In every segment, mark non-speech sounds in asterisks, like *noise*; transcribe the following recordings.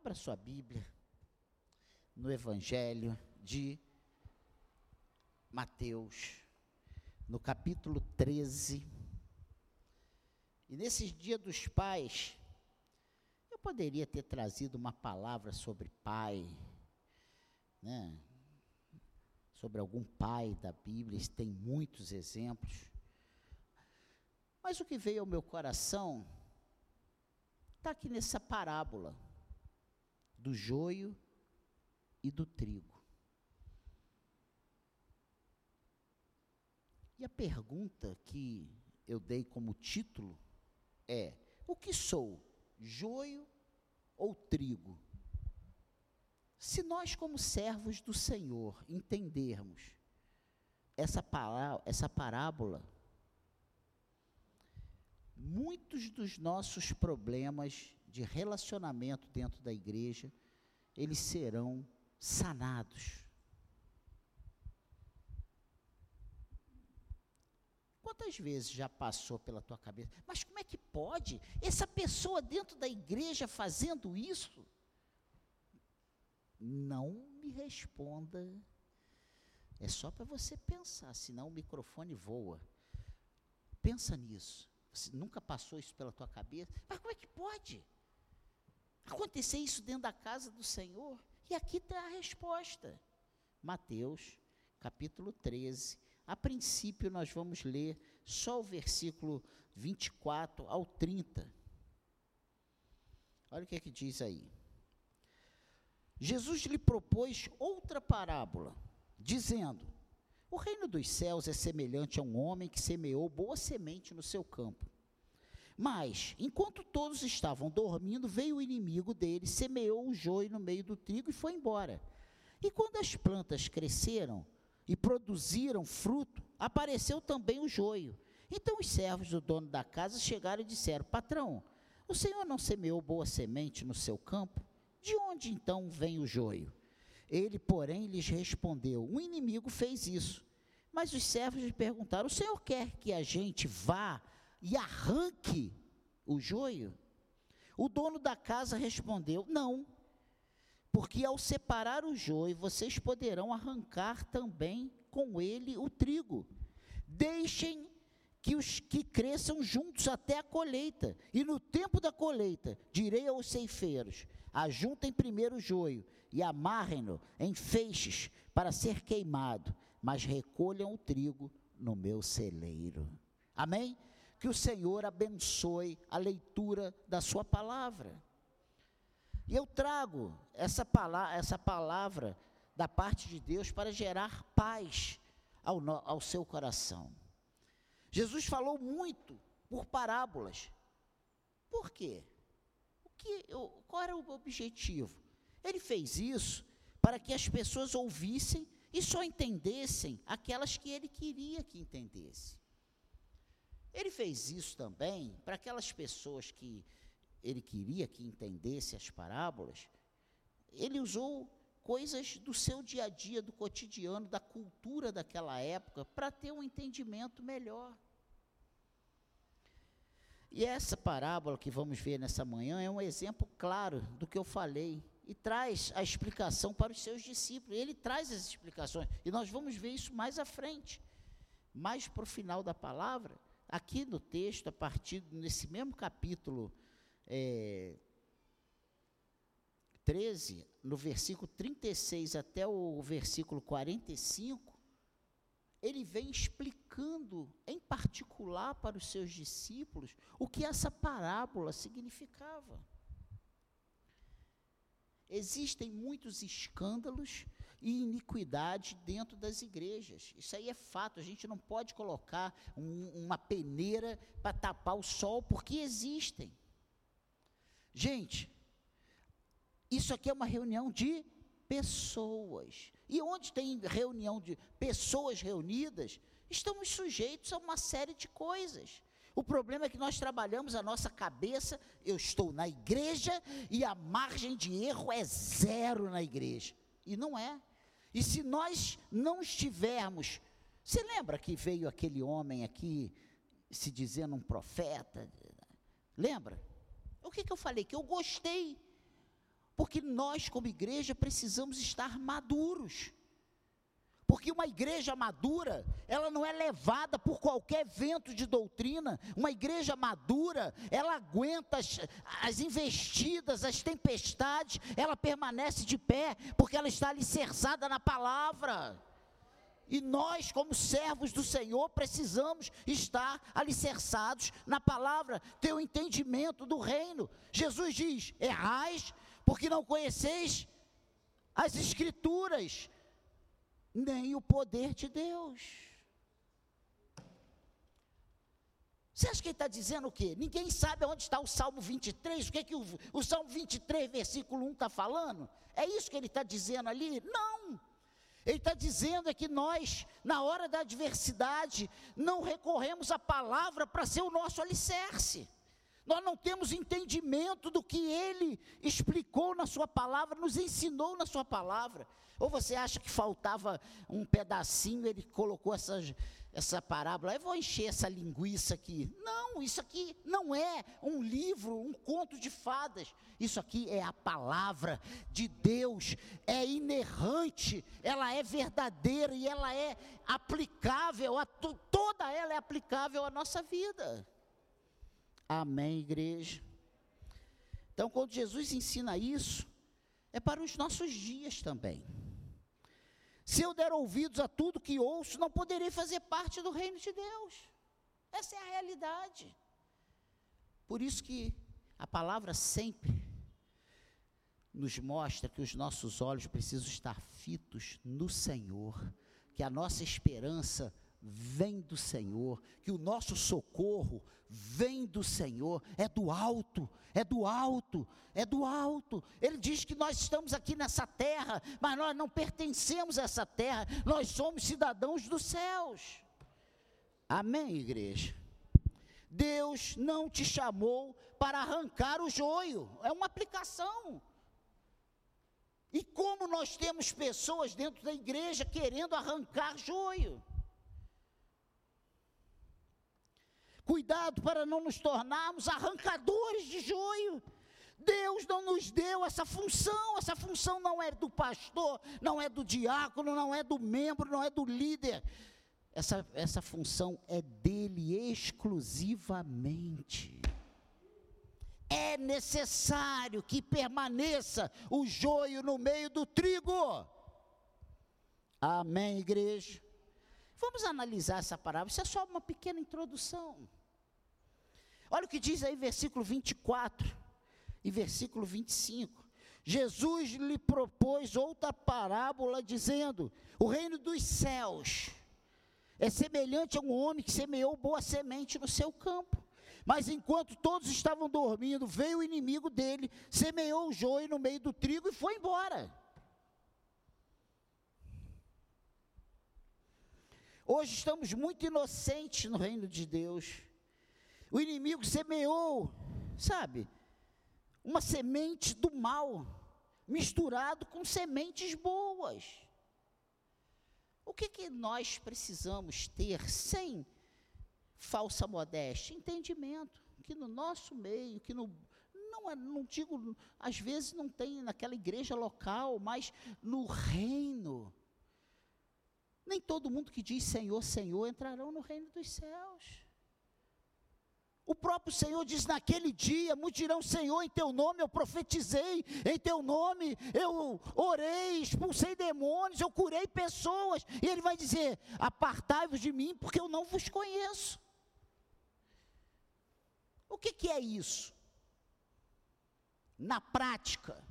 Abra sua Bíblia no Evangelho de Mateus, no capítulo 13. E nesses dias dos pais, eu poderia ter trazido uma palavra sobre pai, né? Sobre algum pai da Bíblia, tem muitos exemplos. Mas o que veio ao meu coração está aqui nessa parábola do joio e do trigo. E a pergunta que eu dei como título é: o que sou, joio ou trigo? Se nós, como servos do Senhor, entendermos essa, pará essa parábola, muitos dos nossos problemas de relacionamento dentro da igreja, eles serão sanados. Quantas vezes já passou pela tua cabeça? Mas como é que pode essa pessoa dentro da igreja fazendo isso? Não me responda. É só para você pensar, senão o microfone voa. Pensa nisso. Você nunca passou isso pela tua cabeça? Mas como é que pode? Acontecer isso dentro da casa do Senhor? E aqui está a resposta. Mateus, capítulo 13. A princípio, nós vamos ler só o versículo 24 ao 30. Olha o que é que diz aí. Jesus lhe propôs outra parábola, dizendo: O reino dos céus é semelhante a um homem que semeou boa semente no seu campo. Mas, enquanto todos estavam dormindo, veio o inimigo dele, semeou o joio no meio do trigo e foi embora. E quando as plantas cresceram e produziram fruto, apareceu também o joio. Então os servos do dono da casa chegaram e disseram: Patrão, o senhor não semeou boa semente no seu campo? De onde então vem o joio? Ele, porém, lhes respondeu: O inimigo fez isso. Mas os servos lhe perguntaram: O senhor quer que a gente vá e arranque o joio? O dono da casa respondeu: Não, porque ao separar o joio, vocês poderão arrancar também com ele o trigo. Deixem que os que cresçam juntos até a colheita, e no tempo da colheita, direi aos ceifeiros: ajuntem primeiro o joio e amarrem-no em feixes para ser queimado, mas recolham o trigo no meu celeiro. Amém? Que o Senhor abençoe a leitura da Sua palavra. E eu trago essa palavra, essa palavra da parte de Deus para gerar paz ao, ao seu coração. Jesus falou muito por parábolas. Por quê? O que, qual era o objetivo? Ele fez isso para que as pessoas ouvissem e só entendessem aquelas que ele queria que entendessem. Ele fez isso também para aquelas pessoas que ele queria que entendesse as parábolas. Ele usou coisas do seu dia a dia, do cotidiano, da cultura daquela época, para ter um entendimento melhor. E essa parábola que vamos ver nessa manhã é um exemplo claro do que eu falei e traz a explicação para os seus discípulos. Ele traz as explicações e nós vamos ver isso mais à frente. Mais para o final da palavra, Aqui no texto, a partir nesse mesmo capítulo é, 13, no versículo 36 até o versículo 45, ele vem explicando, em particular para os seus discípulos, o que essa parábola significava. Existem muitos escândalos e iniquidade dentro das igrejas. Isso aí é fato, a gente não pode colocar um, uma peneira para tapar o sol, porque existem. Gente, isso aqui é uma reunião de pessoas. E onde tem reunião de pessoas reunidas, estamos sujeitos a uma série de coisas. O problema é que nós trabalhamos a nossa cabeça, eu estou na igreja e a margem de erro é zero na igreja. E não é. E se nós não estivermos, você lembra que veio aquele homem aqui se dizendo um profeta? Lembra? O que, que eu falei? Que eu gostei. Porque nós, como igreja, precisamos estar maduros. Porque uma igreja madura, ela não é levada por qualquer vento de doutrina. Uma igreja madura, ela aguenta as, as investidas, as tempestades, ela permanece de pé, porque ela está alicerçada na palavra. E nós, como servos do Senhor, precisamos estar alicerçados na palavra, ter o um entendimento do reino. Jesus diz: errais, porque não conheceis as Escrituras, nem o poder de Deus. Você acha que ele está dizendo o quê? Ninguém sabe onde está o Salmo 23, o que, é que o, o Salmo 23, versículo 1 está falando? É isso que ele está dizendo ali? Não. Ele está dizendo é que nós, na hora da adversidade, não recorremos à palavra para ser o nosso alicerce. Nós não temos entendimento do que ele explicou na sua palavra, nos ensinou na sua palavra. Ou você acha que faltava um pedacinho, ele colocou essas, essa parábola, eu vou encher essa linguiça aqui. Não, isso aqui não é um livro, um conto de fadas. Isso aqui é a palavra de Deus, é inerrante, ela é verdadeira e ela é aplicável, a toda ela é aplicável à nossa vida. Amém, igreja? Então, quando Jesus ensina isso, é para os nossos dias também. Se eu der ouvidos a tudo que ouço, não poderei fazer parte do reino de Deus. Essa é a realidade. Por isso que a palavra sempre nos mostra que os nossos olhos precisam estar fitos no Senhor, que a nossa esperança vem do Senhor, que o nosso socorro vem do Senhor, é do alto, é do alto, é do alto. Ele diz que nós estamos aqui nessa terra, mas nós não pertencemos a essa terra, nós somos cidadãos dos céus. Amém, igreja? Deus não te chamou para arrancar o joio, é uma aplicação. E como nós temos pessoas dentro da igreja querendo arrancar joio. Cuidado para não nos tornarmos arrancadores de joio. Deus não nos deu essa função, essa função não é do pastor, não é do diácono, não é do membro, não é do líder. Essa, essa função é dele exclusivamente. É necessário que permaneça o joio no meio do trigo. Amém, igreja? Vamos analisar essa parábola, isso é só uma pequena introdução. Olha o que diz aí, versículo 24 e versículo 25. Jesus lhe propôs outra parábola, dizendo: O reino dos céus é semelhante a um homem que semeou boa semente no seu campo. Mas enquanto todos estavam dormindo, veio o inimigo dele, semeou o joio no meio do trigo e foi embora. Hoje estamos muito inocentes no reino de Deus. O inimigo semeou, sabe, uma semente do mal, misturado com sementes boas. O que, que nós precisamos ter sem falsa modéstia? Entendimento. Que no nosso meio, que no. Não, é, não digo, às vezes não tem naquela igreja local, mas no reino. Nem todo mundo que diz Senhor, Senhor entrarão no reino dos céus. O próprio Senhor diz: naquele dia, muitos dirão: Senhor, em teu nome eu profetizei, em teu nome eu orei, expulsei demônios, eu curei pessoas. E ele vai dizer: Apartai-vos de mim, porque eu não vos conheço. O que, que é isso? Na prática,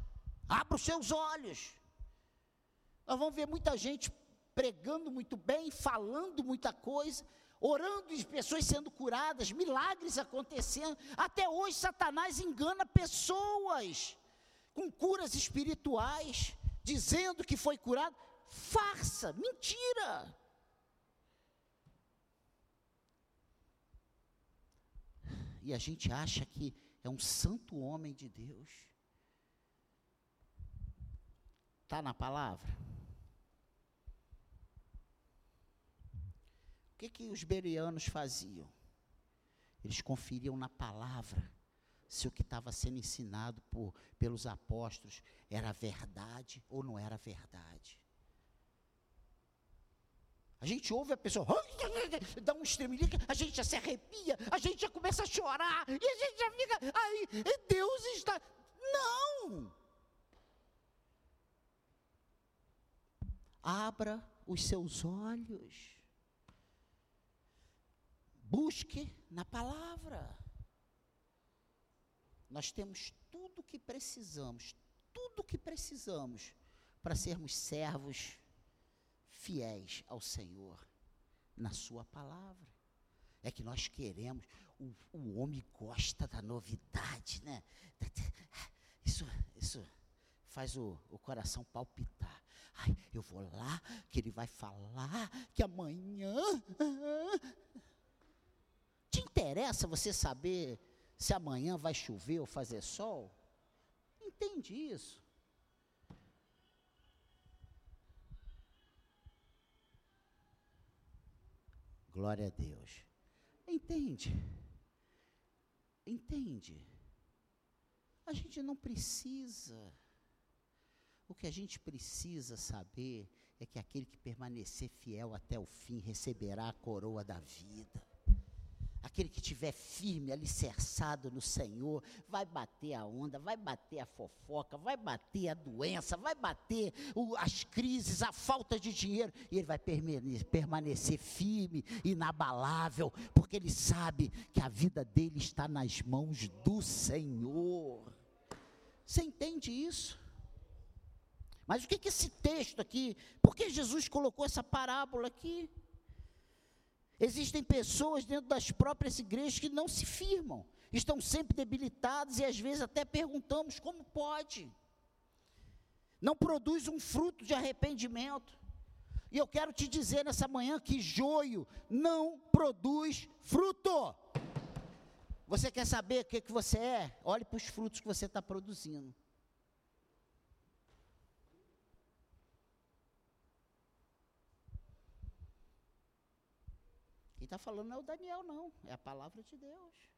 abra os seus olhos. Nós vamos ver muita gente pregando muito bem, falando muita coisa, orando e pessoas sendo curadas, milagres acontecendo. Até hoje, Satanás engana pessoas com curas espirituais, dizendo que foi curado. Farsa, mentira. E a gente acha que é um santo homem de Deus. Está na palavra? Que, que os berianos faziam? Eles conferiam na palavra se o que estava sendo ensinado por, pelos apóstolos era verdade ou não era verdade. A gente ouve a pessoa, dá um estremelique, a gente já se arrepia, a gente já começa a chorar, e a gente já fica, aí, Deus está. Não! Abra os seus olhos. Busque na palavra. Nós temos tudo o que precisamos, tudo o que precisamos para sermos servos fiéis ao Senhor na Sua palavra. É que nós queremos, o, o homem gosta da novidade, né? Isso, isso faz o, o coração palpitar. Ai, eu vou lá, que ele vai falar que amanhã. Te interessa você saber se amanhã vai chover ou fazer sol? Entende isso? Glória a Deus. Entende? Entende? A gente não precisa. O que a gente precisa saber é que aquele que permanecer fiel até o fim receberá a coroa da vida. Aquele que estiver firme, alicerçado no Senhor, vai bater a onda, vai bater a fofoca, vai bater a doença, vai bater o, as crises, a falta de dinheiro, e ele vai permanecer firme, inabalável, porque ele sabe que a vida dele está nas mãos do Senhor. Você entende isso? Mas o que, que esse texto aqui, por que Jesus colocou essa parábola aqui? Existem pessoas dentro das próprias igrejas que não se firmam, estão sempre debilitadas e às vezes até perguntamos como pode. Não produz um fruto de arrependimento. E eu quero te dizer nessa manhã que joio não produz fruto. Você quer saber o que, que você é? Olhe para os frutos que você está produzindo. Está falando não é o Daniel, não, é a palavra de Deus.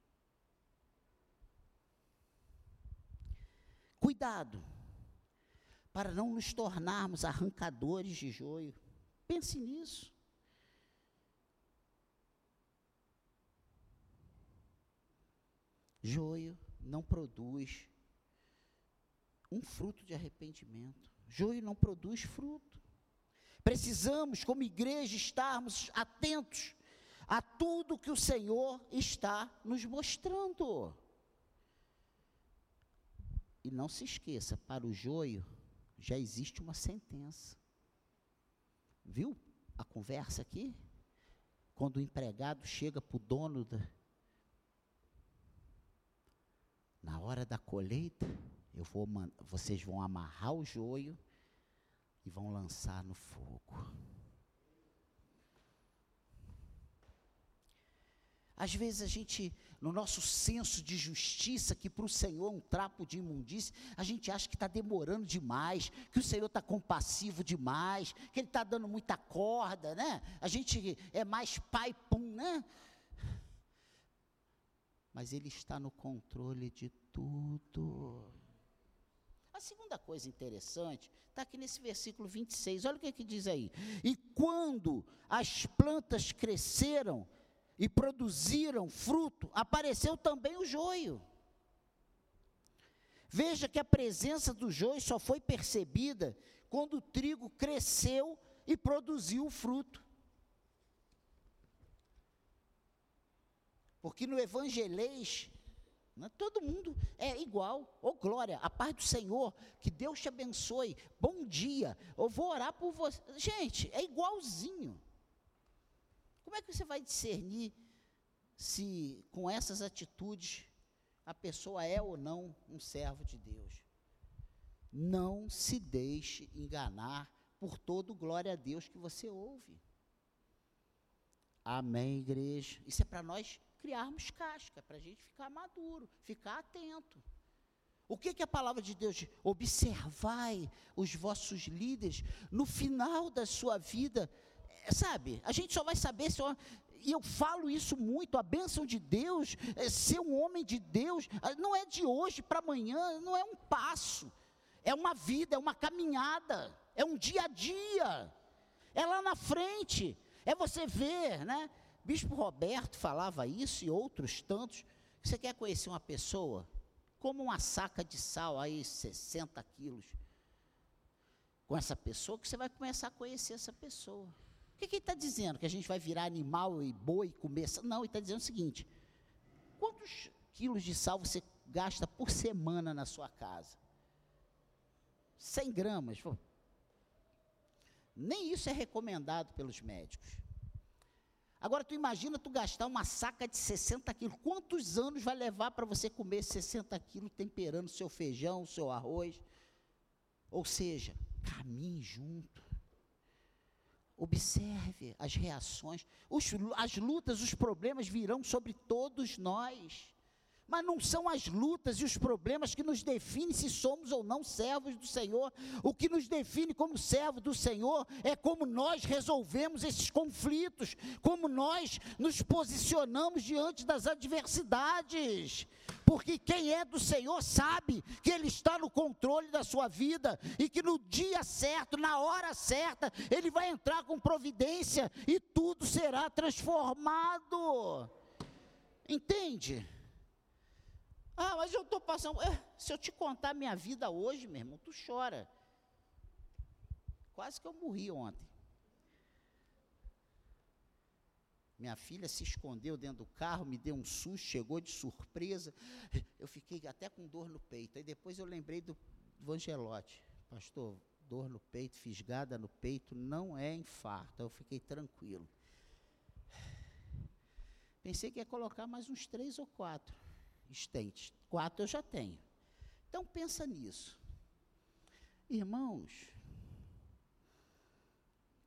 Cuidado, para não nos tornarmos arrancadores de joio. Pense nisso. Joio não produz um fruto de arrependimento. Joio não produz fruto. Precisamos, como igreja, estarmos atentos a tudo que o Senhor está nos mostrando. E não se esqueça, para o joio já existe uma sentença. Viu a conversa aqui? Quando o empregado chega para o dono da. Na hora da colheita, eu vou, vocês vão amarrar o joio e vão lançar no fogo. Às vezes a gente, no nosso senso de justiça, que para o Senhor é um trapo de imundície, a gente acha que está demorando demais, que o Senhor está compassivo demais, que Ele está dando muita corda, né? A gente é mais pai pum, né? Mas Ele está no controle de tudo. A segunda coisa interessante está aqui nesse versículo 26. Olha o que, é que diz aí. E quando as plantas cresceram, e produziram fruto, apareceu também o joio. Veja que a presença do joio só foi percebida quando o trigo cresceu e produziu o fruto. Porque no evangelês, né, todo mundo é igual. Ô oh, glória, a paz do Senhor, que Deus te abençoe. Bom dia, eu vou orar por você. Gente, é igualzinho. Como é que você vai discernir se com essas atitudes a pessoa é ou não um servo de Deus? Não se deixe enganar por todo glória a Deus que você ouve. Amém, igreja. Isso é para nós criarmos casca, para a gente ficar maduro, ficar atento. O que, que a palavra de Deus diz? Observai os vossos líderes no final da sua vida, sabe, a gente só vai saber se. e eu falo isso muito, a bênção de Deus, é ser um homem de Deus, ah, não é de hoje para amanhã, não é um passo, é uma vida, é uma caminhada, é um dia a dia, é lá na frente, é você ver, né? Bispo Roberto falava isso e outros tantos. Você quer conhecer uma pessoa? Como uma saca de sal aí, 60 quilos. Com essa pessoa, que você vai começar a conhecer essa pessoa. Que, que ele está dizendo? Que a gente vai virar animal e boi e comer? Não, ele está dizendo o seguinte: quantos quilos de sal você gasta por semana na sua casa? 100 gramas. Nem isso é recomendado pelos médicos. Agora tu imagina tu gastar uma saca de 60 quilos. Quantos anos vai levar para você comer 60 quilos temperando seu feijão, seu arroz? Ou seja, caminhe junto. Observe as reações. Os, as lutas, os problemas virão sobre todos nós. Mas não são as lutas e os problemas que nos definem se somos ou não servos do Senhor. O que nos define como servo do Senhor é como nós resolvemos esses conflitos, como nós nos posicionamos diante das adversidades. Porque quem é do Senhor sabe que Ele está no controle da sua vida e que no dia certo, na hora certa, Ele vai entrar com providência e tudo será transformado. Entende? Ah, mas eu estou passando. É, se eu te contar minha vida hoje, meu irmão, tu chora. Quase que eu morri ontem. Minha filha se escondeu dentro do carro, me deu um susto, chegou de surpresa. Eu fiquei até com dor no peito. Aí depois eu lembrei do, do Angelote. Pastor, dor no peito, fisgada no peito, não é infarto. Eu fiquei tranquilo. Pensei que ia colocar mais uns três ou quatro estentes. Quatro eu já tenho. Então pensa nisso. Irmãos,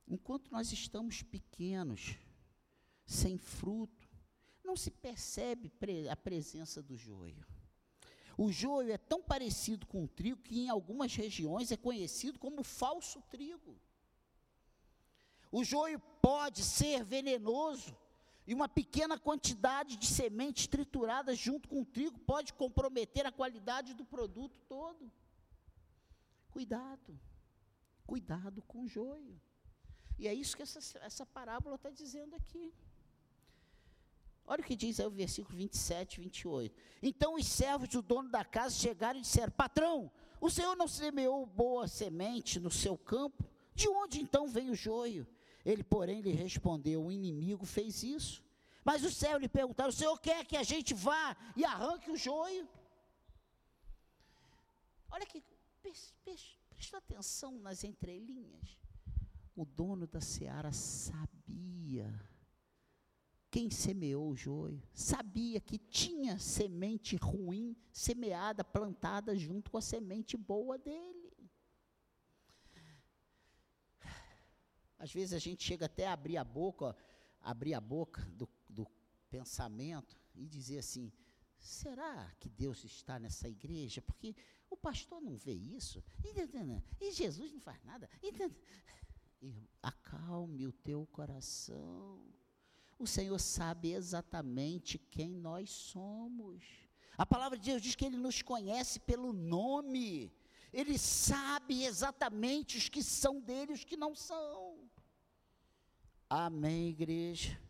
enquanto nós estamos pequenos, sem fruto, não se percebe a presença do joio. O joio é tão parecido com o trigo que em algumas regiões é conhecido como falso trigo. O joio pode ser venenoso, e uma pequena quantidade de sementes trituradas junto com o trigo pode comprometer a qualidade do produto todo. Cuidado, cuidado com o joio. E é isso que essa, essa parábola está dizendo aqui. Olha o que diz aí o versículo 27, 28. Então os servos do dono da casa chegaram e disseram: Patrão, o senhor não semeou boa semente no seu campo? De onde então vem o joio? Ele, porém, lhe respondeu: O inimigo fez isso. Mas o céu lhe perguntaram: O Senhor quer que a gente vá e arranque o joio? Olha aqui, presta atenção nas entrelinhas. O dono da seara sabia quem semeou o joio, sabia que tinha semente ruim semeada, plantada junto com a semente boa dele. Às vezes a gente chega até a abrir a boca, ó, abrir a boca do, do pensamento e dizer assim: será que Deus está nessa igreja? Porque o pastor não vê isso, e, Jesus não faz nada. E, acalme o teu coração. O Senhor sabe exatamente quem nós somos. A palavra de Deus diz que Ele nos conhece pelo nome. Ele sabe exatamente os que são dele e os que não são. Amém, igreja.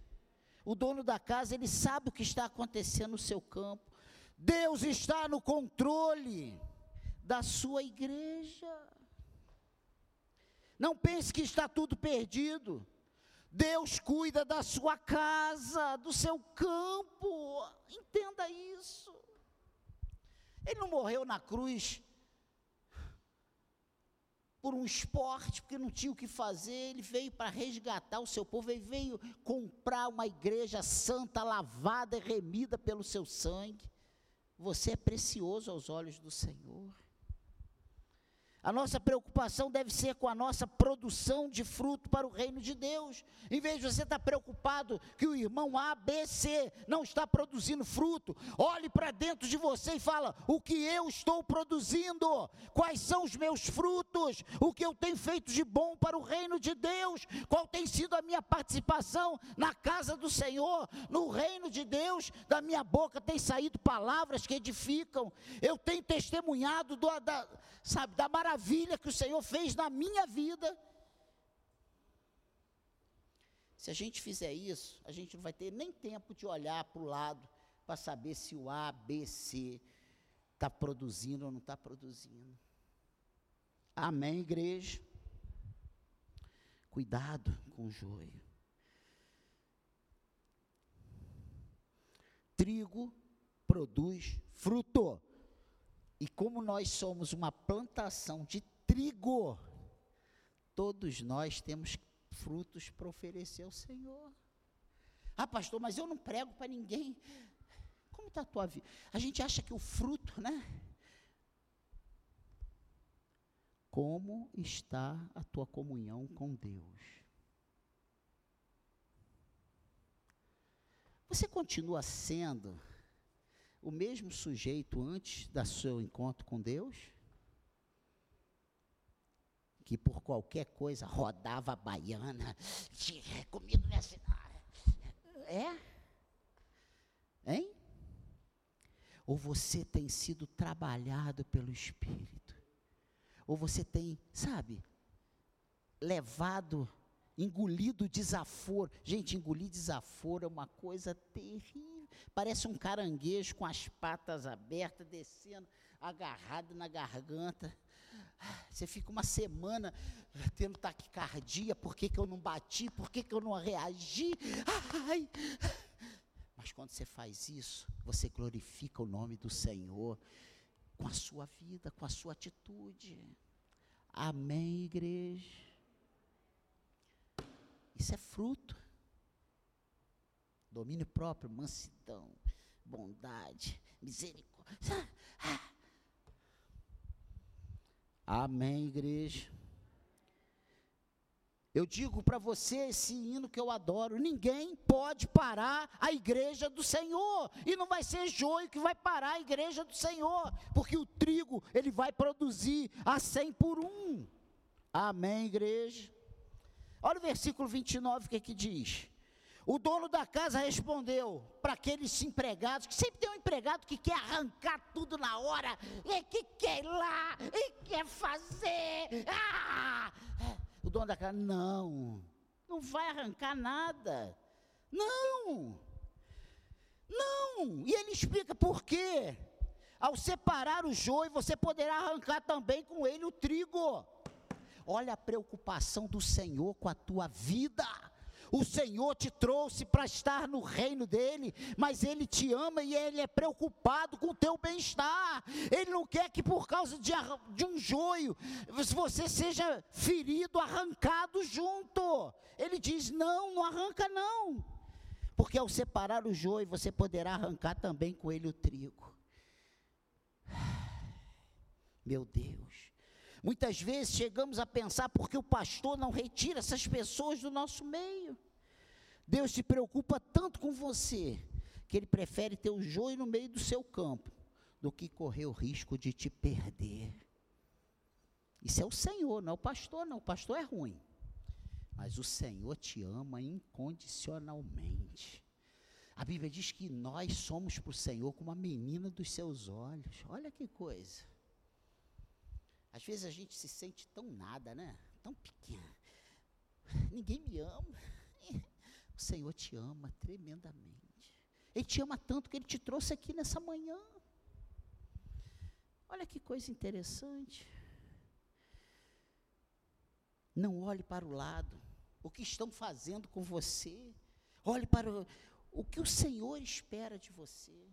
O dono da casa, ele sabe o que está acontecendo no seu campo. Deus está no controle da sua igreja. Não pense que está tudo perdido. Deus cuida da sua casa, do seu campo. Entenda isso. Ele não morreu na cruz por um esporte, porque não tinha o que fazer, ele veio para resgatar o seu povo, ele veio comprar uma igreja santa, lavada e remida pelo seu sangue. Você é precioso aos olhos do Senhor. A nossa preocupação deve ser com a nossa produção de fruto para o reino de Deus. Em vez de você estar preocupado que o irmão A, B, C não está produzindo fruto, olhe para dentro de você e fala: o que eu estou produzindo? Quais são os meus frutos? O que eu tenho feito de bom para o reino de Deus? Qual tem sido a minha participação na casa do Senhor, no reino de Deus? Da minha boca tem saído palavras que edificam. Eu tenho testemunhado do, da, sabe, da maravilha que o Senhor fez na minha vida. Se a gente fizer isso, a gente não vai ter nem tempo de olhar para o lado para saber se o A, B, C está produzindo ou não está produzindo. Amém, igreja? Cuidado com o joio. Trigo produz fruto. E como nós somos uma plantação de trigo, todos nós temos frutos para oferecer ao Senhor. Ah, pastor, mas eu não prego para ninguém. Como está a tua vida? A gente acha que o fruto, né? Como está a tua comunhão com Deus? Você continua sendo o mesmo sujeito antes do seu encontro com Deus? Que por qualquer coisa rodava a baiana, comigo nessa. É? Hein? Ou você tem sido trabalhado pelo Espírito? Ou você tem, sabe, levado, engolido desaforo? Gente, engolir desaforo é uma coisa terrível. Parece um caranguejo com as patas abertas, descendo, agarrado na garganta. Você fica uma semana tendo taquicardia, por que, que eu não bati, por que, que eu não reagi? Ai. Mas quando você faz isso, você glorifica o nome do Senhor com a sua vida, com a sua atitude. Amém, igreja? Isso é fruto domínio próprio, mansidão, bondade, misericórdia. Amém, igreja. Eu digo para você esse hino que eu adoro: ninguém pode parar a igreja do Senhor, e não vai ser joio que vai parar a igreja do Senhor, porque o trigo ele vai produzir a cem por um. Amém, igreja. Olha o versículo 29 o que, que diz: o dono da casa respondeu para aqueles empregados, que sempre tem um empregado que quer arrancar tudo na hora, e que quer ir lá, e quer fazer. Ah! O dono da casa, não, não vai arrancar nada. Não, não. E ele explica por quê. Ao separar o joio, você poderá arrancar também com ele o trigo. Olha a preocupação do Senhor com a tua vida. O Senhor te trouxe para estar no reino dele, mas ele te ama e ele é preocupado com o teu bem-estar. Ele não quer que por causa de, de um joio você seja ferido, arrancado junto. Ele diz: "Não, não arranca não". Porque ao separar o joio, você poderá arrancar também com ele o trigo. *sighs* Meu Deus. Muitas vezes chegamos a pensar porque o pastor não retira essas pessoas do nosso meio. Deus se preocupa tanto com você que ele prefere ter o joio no meio do seu campo do que correr o risco de te perder. Isso é o Senhor, não é o pastor, não. O pastor é ruim. Mas o Senhor te ama incondicionalmente. A Bíblia diz que nós somos para o Senhor como a menina dos seus olhos. Olha que coisa. Às vezes a gente se sente tão nada, né? Tão pequeno. Ninguém me ama. *laughs* O Senhor te ama tremendamente. Ele te ama tanto que ele te trouxe aqui nessa manhã. Olha que coisa interessante. Não olhe para o lado. O que estão fazendo com você. Olhe para o, o que o Senhor espera de você.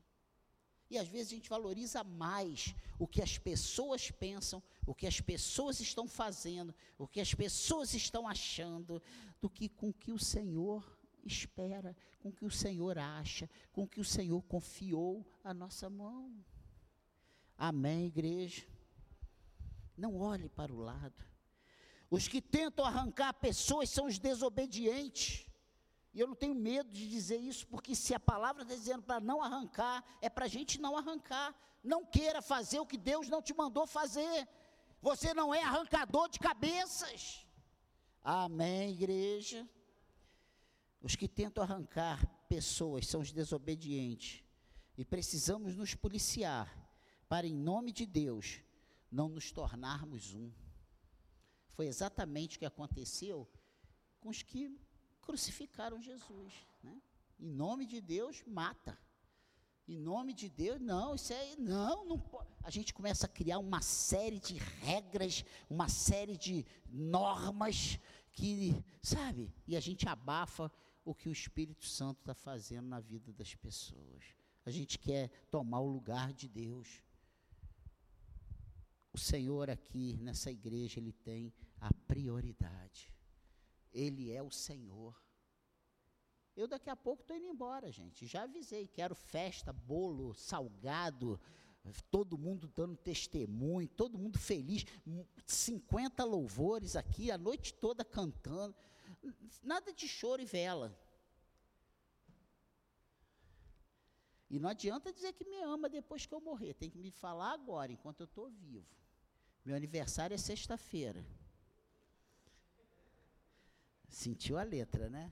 E às vezes a gente valoriza mais o que as pessoas pensam, o que as pessoas estão fazendo, o que as pessoas estão achando, do que com o que o Senhor espera, com o que o Senhor acha, com o que o Senhor confiou a nossa mão. Amém, igreja? Não olhe para o lado. Os que tentam arrancar pessoas são os desobedientes. E eu não tenho medo de dizer isso, porque se a palavra está dizendo para não arrancar, é para a gente não arrancar. Não queira fazer o que Deus não te mandou fazer. Você não é arrancador de cabeças. Amém, igreja. Os que tentam arrancar pessoas são os desobedientes. E precisamos nos policiar para, em nome de Deus, não nos tornarmos um. Foi exatamente o que aconteceu com os que crucificaram Jesus. Né? Em nome de Deus, mata. Em nome de Deus, não, isso aí, não, não pode. A gente começa a criar uma série de regras, uma série de normas que, sabe, e a gente abafa o que o Espírito Santo está fazendo na vida das pessoas. A gente quer tomar o lugar de Deus. O Senhor aqui nessa igreja, Ele tem a prioridade. Ele é o Senhor. Eu daqui a pouco estou indo embora, gente. Já avisei, quero festa, bolo, salgado, todo mundo dando testemunho, todo mundo feliz, 50 louvores aqui, a noite toda cantando. Nada de choro e vela. E não adianta dizer que me ama depois que eu morrer, tem que me falar agora, enquanto eu estou vivo. Meu aniversário é sexta-feira. Sentiu a letra, né?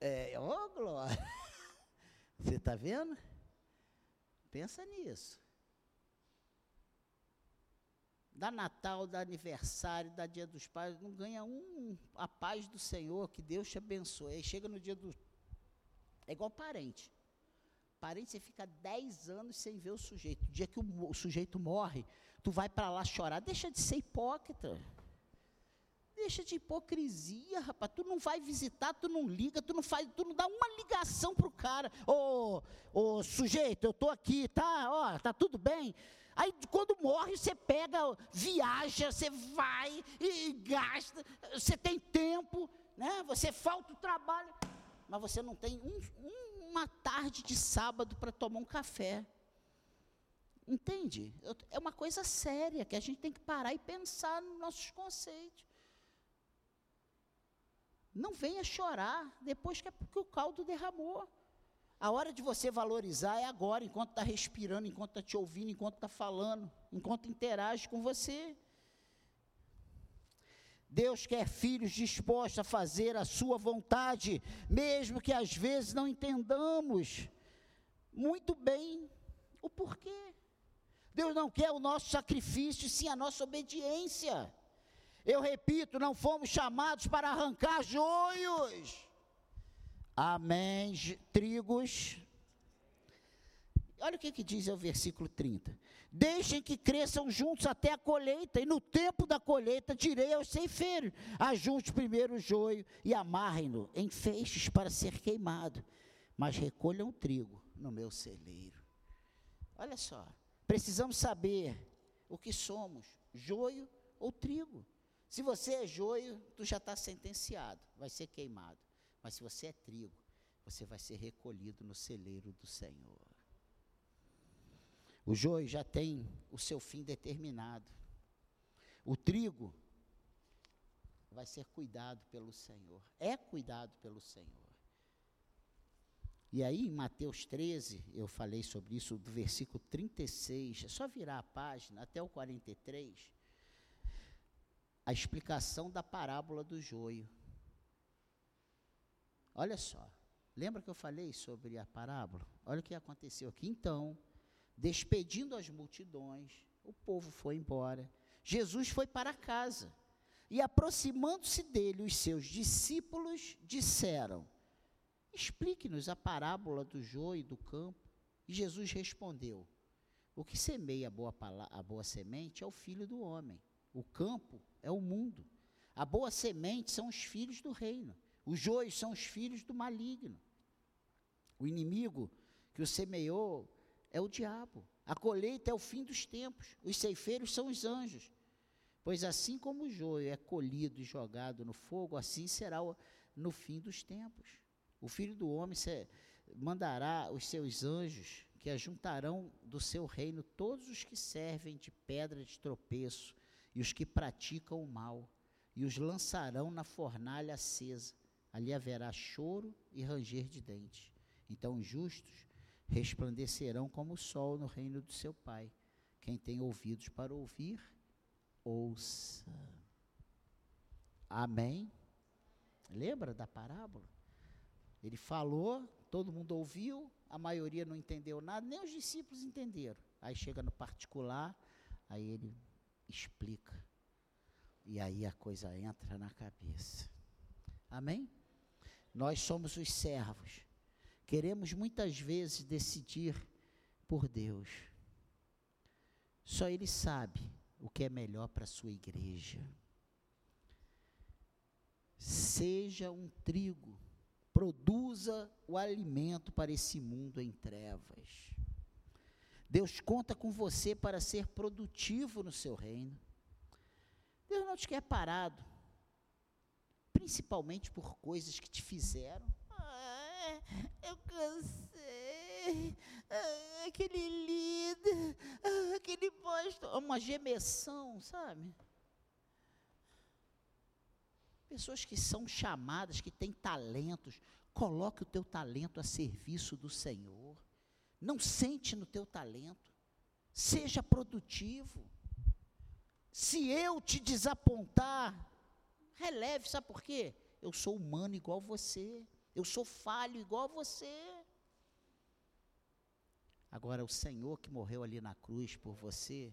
É, ô oh, glória. *laughs* Você está vendo? Pensa nisso. Da Natal, da aniversário, da Dia dos Pais, não ganha um, a paz do Senhor, que Deus te abençoe. Aí chega no dia do. É igual parente. Parente, você fica 10 anos sem ver o sujeito. O dia que o, o sujeito morre, tu vai para lá chorar. Deixa de ser hipócrita. Deixa de hipocrisia, rapaz. Tu não vai visitar, tu não liga, tu não faz, tu não dá uma ligação pro cara. Ô, ô sujeito, eu tô aqui, tá? Ó, tá tudo bem? Aí quando morre, você pega, viaja, você vai e gasta, você tem tempo, né? Você falta o trabalho, mas você não tem um, uma tarde de sábado para tomar um café. Entende? É uma coisa séria que a gente tem que parar e pensar nos nossos conceitos. Não venha chorar depois que, é porque o caldo derramou. A hora de você valorizar é agora, enquanto está respirando, enquanto está te ouvindo, enquanto está falando, enquanto interage com você. Deus quer filhos dispostos a fazer a sua vontade, mesmo que às vezes não entendamos muito bem o porquê. Deus não quer o nosso sacrifício, sim a nossa obediência. Eu repito, não fomos chamados para arrancar joios. Amém. Trigos. Olha o que, que diz o versículo 30. Deixem que cresçam juntos até a colheita, e no tempo da colheita direi aos ceifeiros: ajunte primeiro o joio e amarrem-no em feixes para ser queimado, mas recolham o trigo no meu celeiro. Olha só, precisamos saber o que somos: joio ou trigo. Se você é joio, tu já está sentenciado, vai ser queimado. Mas se você é trigo, você vai ser recolhido no celeiro do Senhor. O joio já tem o seu fim determinado. O trigo vai ser cuidado pelo Senhor. É cuidado pelo Senhor. E aí, em Mateus 13, eu falei sobre isso, do versículo 36, é só virar a página até o 43 a explicação da parábola do joio. Olha só, lembra que eu falei sobre a parábola? Olha o que aconteceu aqui. Então, despedindo as multidões, o povo foi embora. Jesus foi para casa. E aproximando-se dele, os seus discípulos disseram: Explique-nos a parábola do joio e do campo. E Jesus respondeu: O que semeia a boa, a boa semente é o filho do homem. O campo é o mundo. A boa semente são os filhos do reino. Os joios são os filhos do maligno. O inimigo que o semeou é o diabo. A colheita é o fim dos tempos. Os ceifeiros são os anjos. Pois assim como o joio é colhido e jogado no fogo, assim será no fim dos tempos. O filho do homem mandará os seus anjos porque ajuntarão do seu reino todos os que servem de pedra de tropeço e os que praticam o mal, e os lançarão na fornalha acesa. Ali haverá choro e ranger de dentes. Então os justos resplandecerão como o sol no reino do seu Pai. Quem tem ouvidos para ouvir, ouça. Amém? Lembra da parábola? Ele falou, todo mundo ouviu, a maioria não entendeu nada, nem os discípulos entenderam. Aí chega no particular, aí ele explica. E aí a coisa entra na cabeça. Amém? Nós somos os servos. Queremos muitas vezes decidir por Deus. Só Ele sabe o que é melhor para a sua igreja. Seja um trigo, produza o alimento para esse mundo em trevas. Deus conta com você para ser produtivo no seu reino. Deus não te quer parado, principalmente por coisas que te fizeram. Ah, eu cansei. Ah, aquele líder, ah, aquele posto, uma gemessão, sabe? Pessoas que são chamadas, que têm talentos, coloque o teu talento a serviço do Senhor. Não sente no teu talento. Seja produtivo. Se eu te desapontar, releve, sabe por quê? Eu sou humano igual você. Eu sou falho igual você. Agora, o Senhor que morreu ali na cruz por você,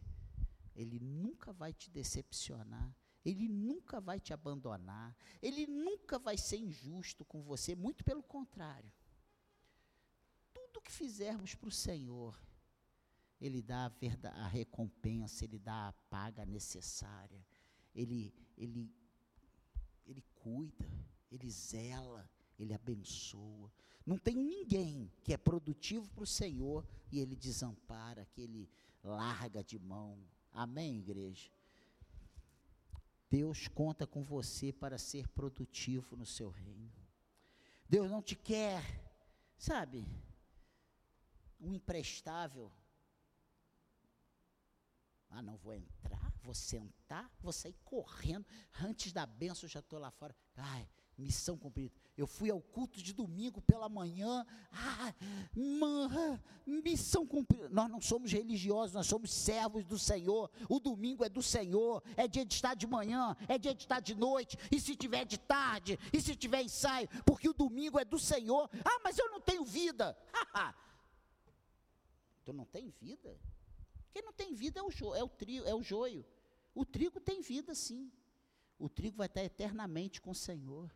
Ele nunca vai te decepcionar. Ele nunca vai te abandonar, ele nunca vai ser injusto com você, muito pelo contrário. Que fizermos para o Senhor, Ele dá a, a recompensa, Ele dá a paga necessária, Ele, ele, ele cuida, Ele zela, Ele abençoa. Não tem ninguém que é produtivo para o Senhor e Ele desampara, que Ele larga de mão. Amém, igreja? Deus conta com você para ser produtivo no seu reino. Deus não te quer, sabe, um imprestável. Ah, não vou entrar, vou sentar, vou sair correndo. Antes da benção, já estou lá fora. Ai, missão cumprida. Eu fui ao culto de domingo pela manhã. Ah, man, missão cumprida. Nós não somos religiosos, nós somos servos do Senhor. O domingo é do Senhor. É dia de estar de manhã, é dia de estar de noite. E se tiver de tarde, e se tiver ensaio, porque o domingo é do Senhor. Ah, mas eu não tenho vida. *laughs* tu não tem vida? Quem não tem vida é o, jo, é o trio, é o joio. O trigo tem vida, sim. O trigo vai estar eternamente com o Senhor.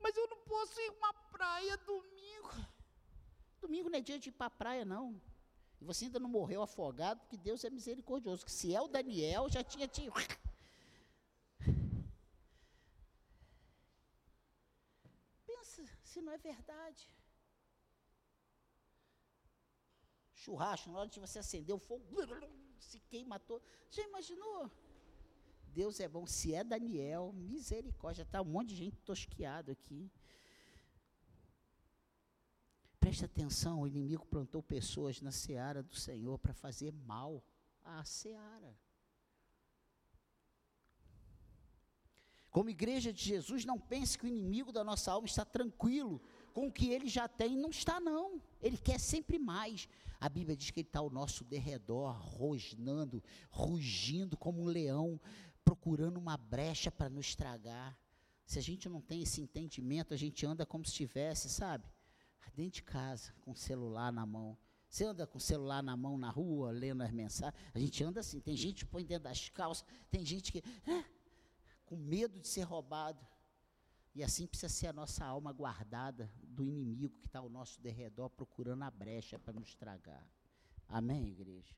Mas eu não posso ir uma praia domingo. Domingo não é dia de ir para a praia, não. E você ainda não morreu afogado, porque Deus é misericordioso. Que se é o Daniel, já tinha te. Pensa se não é verdade. Churrasco, na hora de você acender o fogo, *laughs* se queima todo. Já imaginou? Deus é bom. Se é Daniel, misericórdia. Está um monte de gente tosquiado aqui. Preste atenção, o inimigo plantou pessoas na seara do Senhor para fazer mal à seara. Como igreja de Jesus, não pense que o inimigo da nossa alma está tranquilo com o que ele já tem. Não está, não. Ele quer sempre mais. A Bíblia diz que ele está ao nosso derredor, rosnando, rugindo como um leão, procurando uma brecha para nos estragar. Se a gente não tem esse entendimento, a gente anda como se estivesse, sabe? Dentro de casa, com o celular na mão. Você anda com o celular na mão na rua, lendo as mensagens. A gente anda assim. Tem gente que põe dentro das calças, tem gente que. É, com medo de ser roubado. E assim precisa ser a nossa alma guardada do inimigo que está ao nosso derredor procurando a brecha para nos estragar. Amém, igreja?